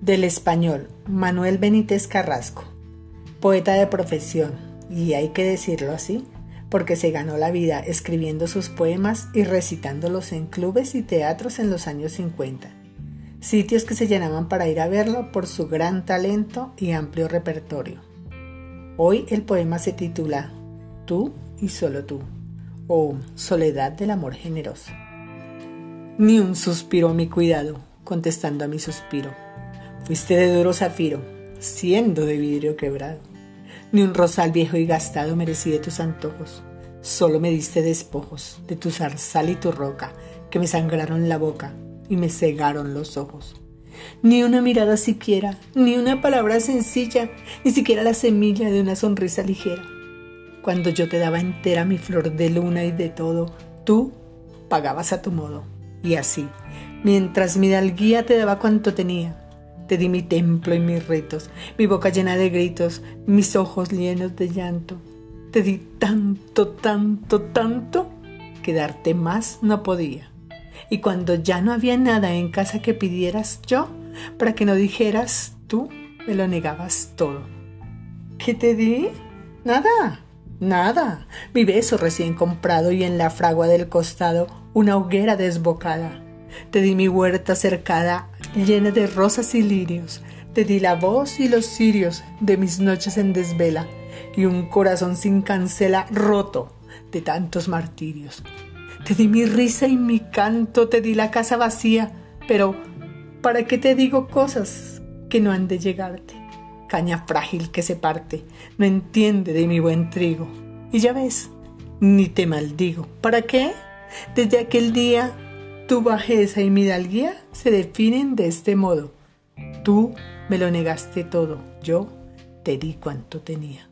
Del español, Manuel Benítez Carrasco, poeta de profesión, y hay que decirlo así, porque se ganó la vida escribiendo sus poemas y recitándolos en clubes y teatros en los años 50, sitios que se llenaban para ir a verlo por su gran talento y amplio repertorio. Hoy el poema se titula Tú y solo tú, o Soledad del amor generoso. Ni un suspiro a mi cuidado, contestando a mi suspiro Fuiste de duro zafiro, siendo de vidrio quebrado. Ni un rosal viejo y gastado merecí de tus antojos. Solo me diste despojos de tu zarzal y tu roca, que me sangraron la boca y me cegaron los ojos. Ni una mirada siquiera, ni una palabra sencilla, ni siquiera la semilla de una sonrisa ligera. Cuando yo te daba entera mi flor de luna y de todo, tú pagabas a tu modo. Y así, mientras mi dalguía te daba cuanto tenía, te di mi templo y mis ritos, mi boca llena de gritos, mis ojos llenos de llanto. Te di tanto, tanto, tanto, que darte más no podía. Y cuando ya no había nada en casa que pidieras yo, para que no dijeras tú, me lo negabas todo. ¿Qué te di? Nada, nada. Mi beso recién comprado y en la fragua del costado una hoguera desbocada. Te di mi huerta cercada llena de rosas y lirios. Te di la voz y los cirios de mis noches en desvela y un corazón sin cancela roto de tantos martirios. Te di mi risa y mi canto, te di la casa vacía, pero ¿para qué te digo cosas que no han de llegarte? Caña frágil que se parte, no entiende de mi buen trigo. Y ya ves, ni te maldigo. ¿Para qué? Desde aquel día tu bajeza y mi dalguía se definen de este modo. Tú me lo negaste todo, yo te di cuanto tenía.